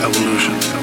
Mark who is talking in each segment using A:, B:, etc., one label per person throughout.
A: Love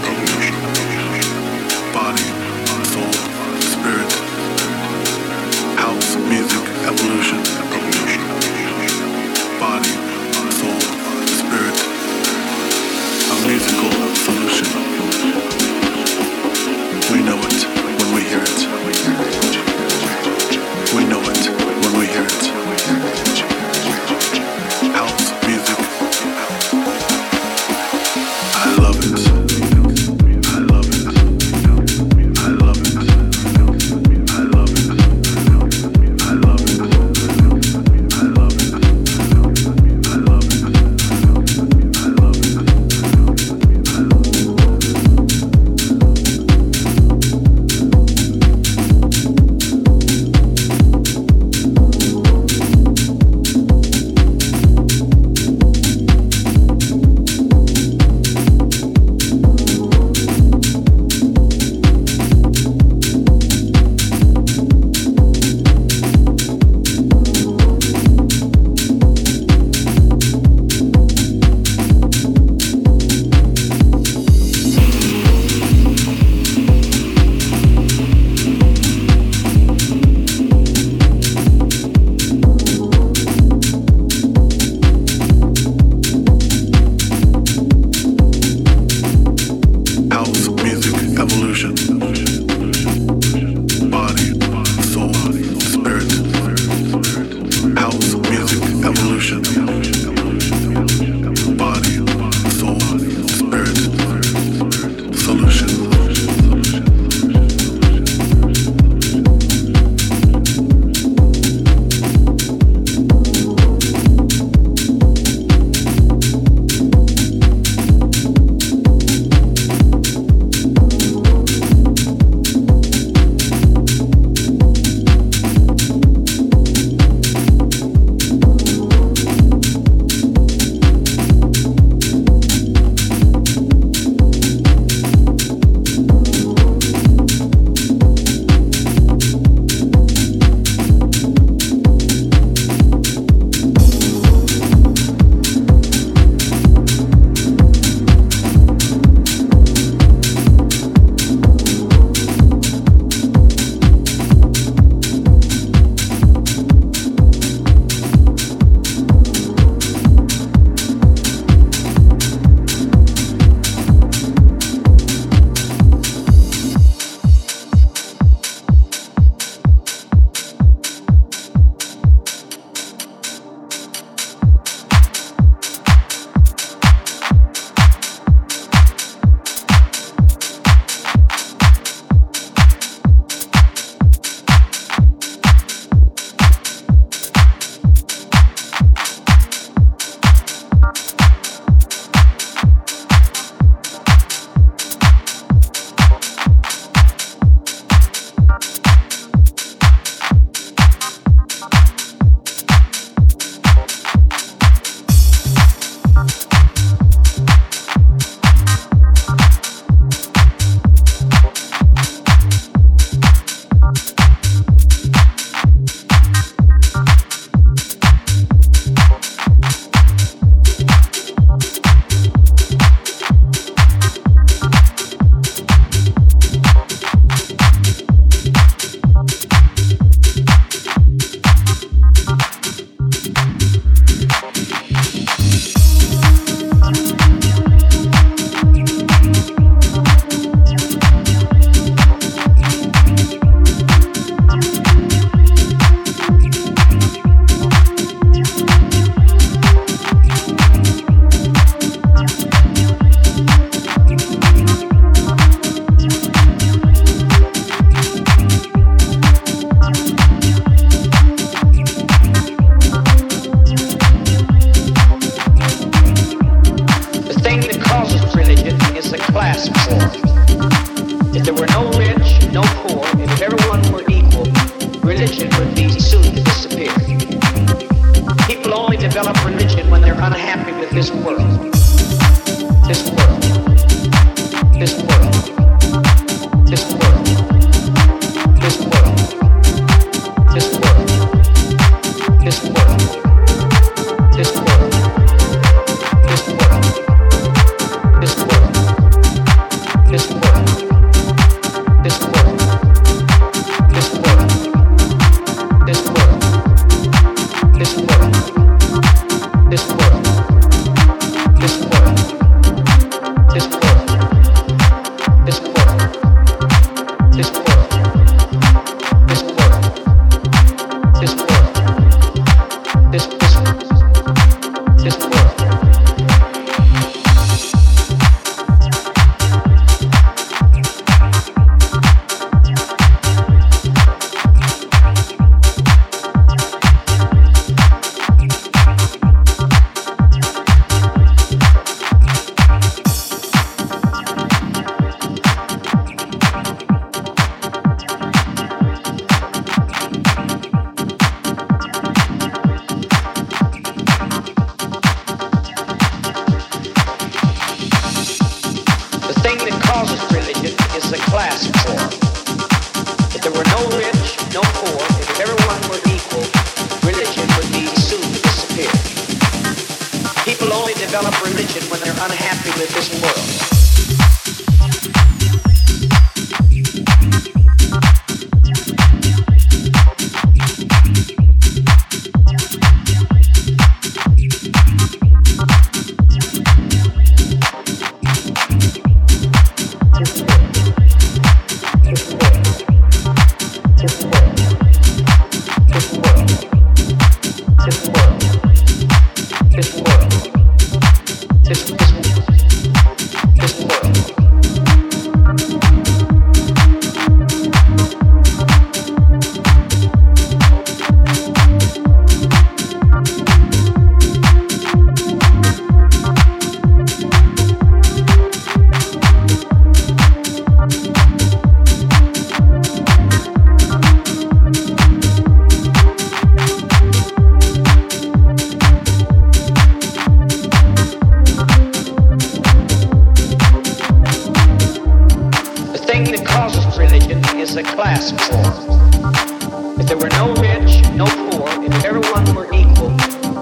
B: If there were no rich, no poor, if everyone were equal,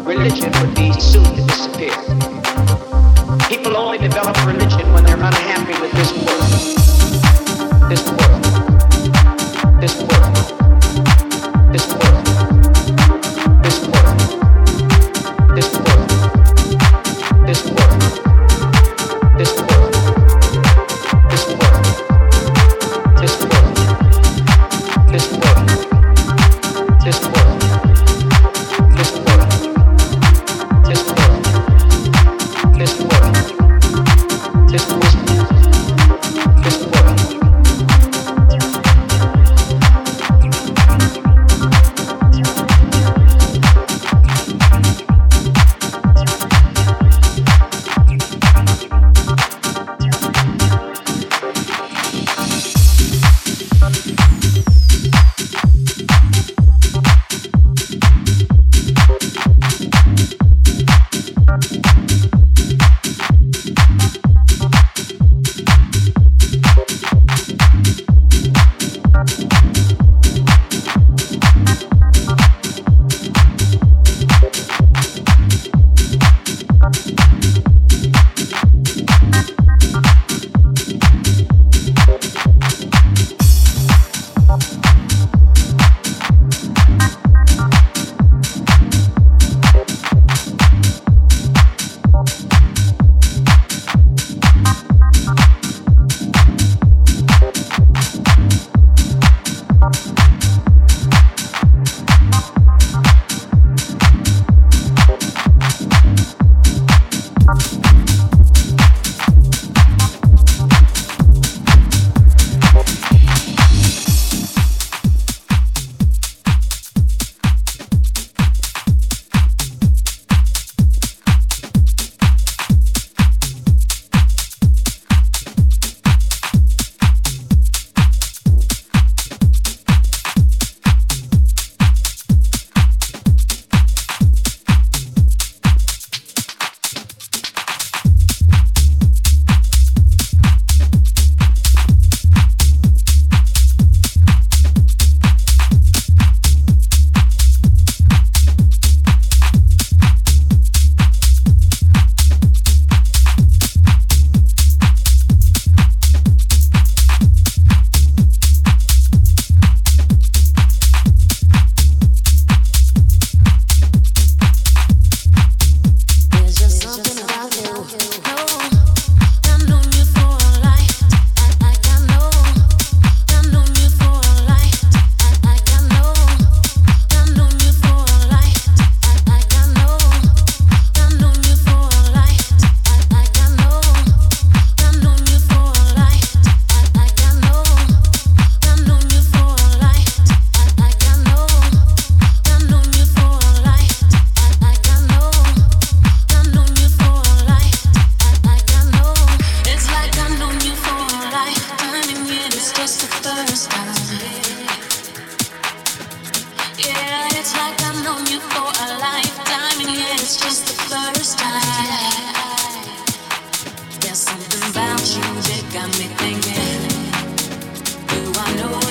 B: religion would be soon to disappear.
C: Do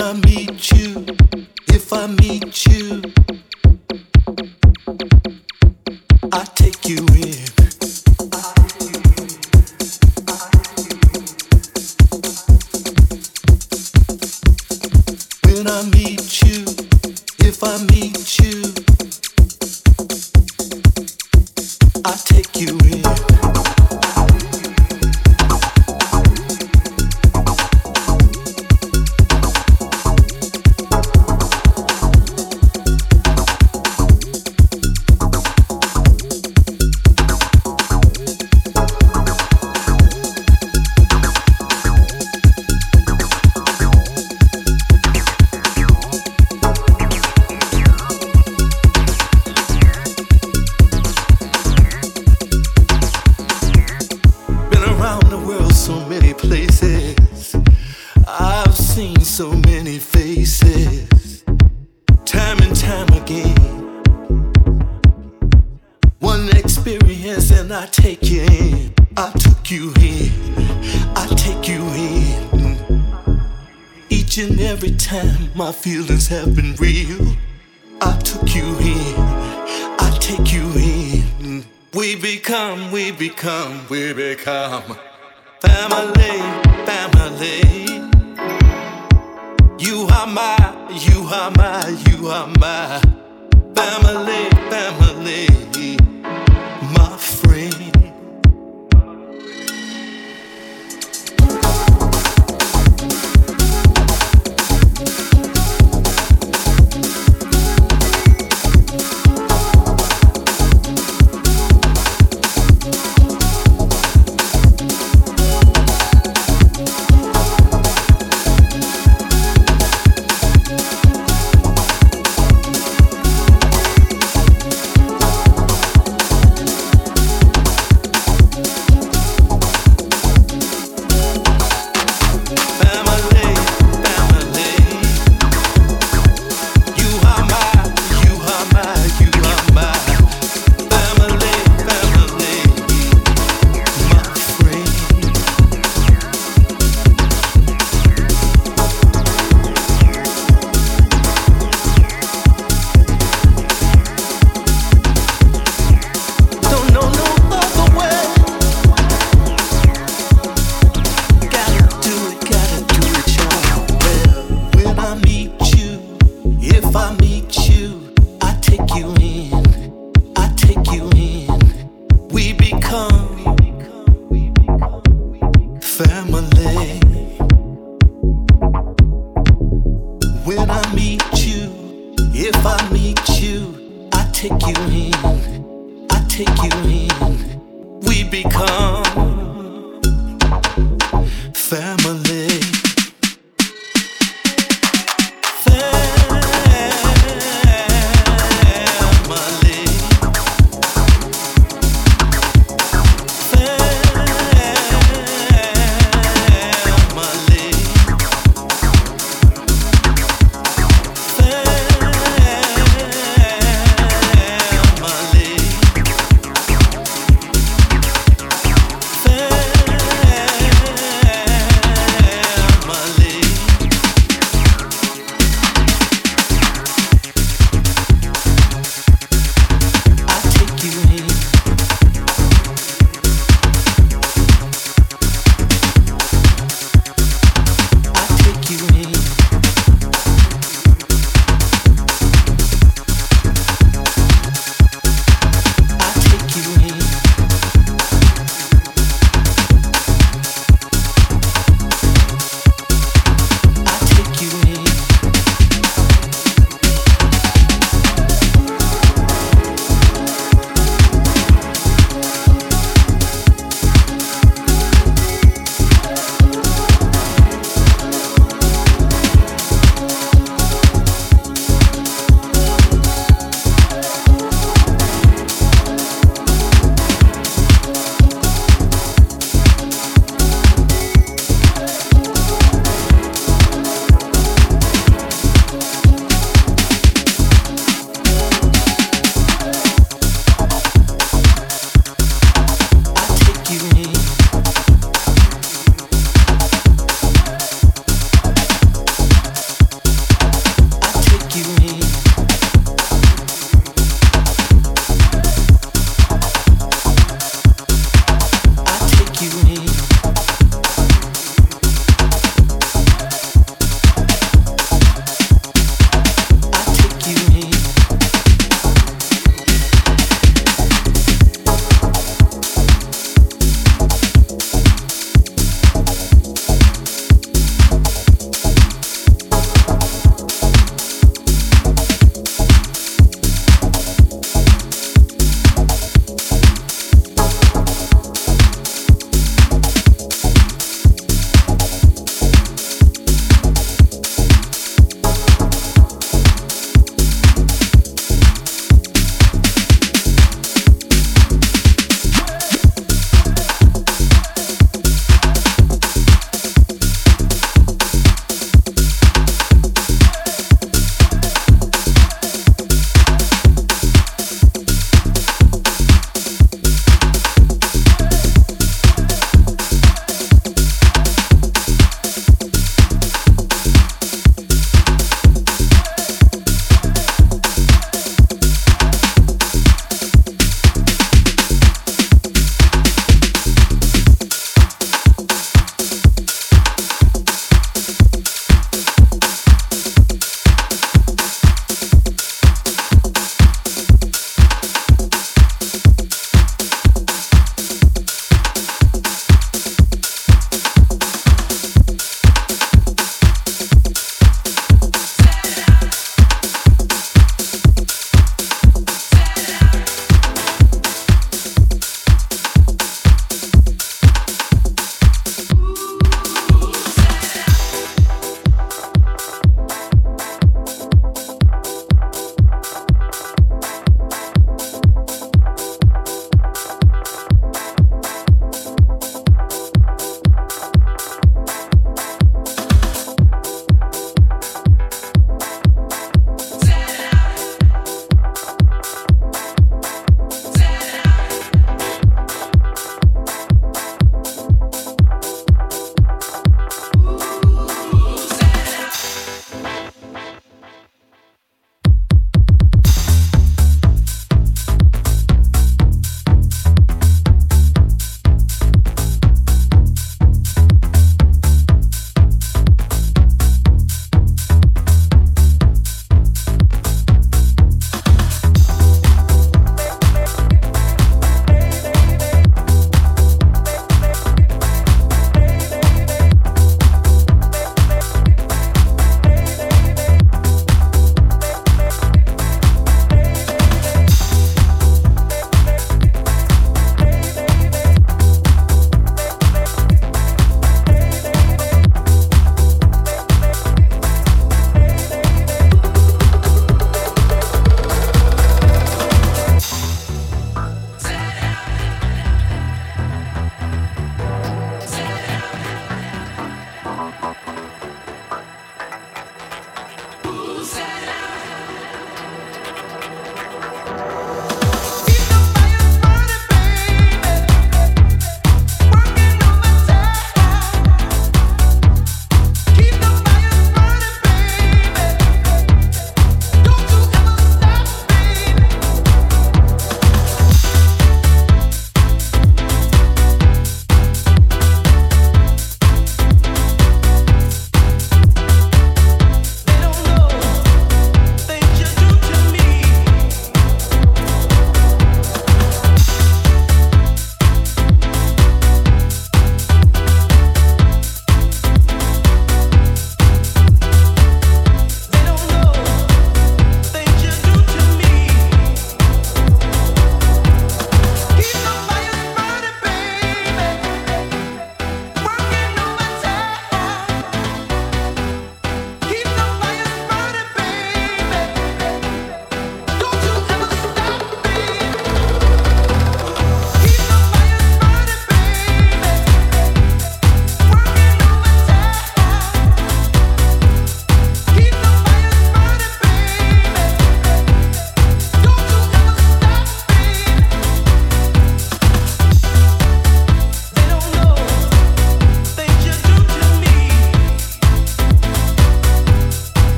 D: I meet you, if I meet you,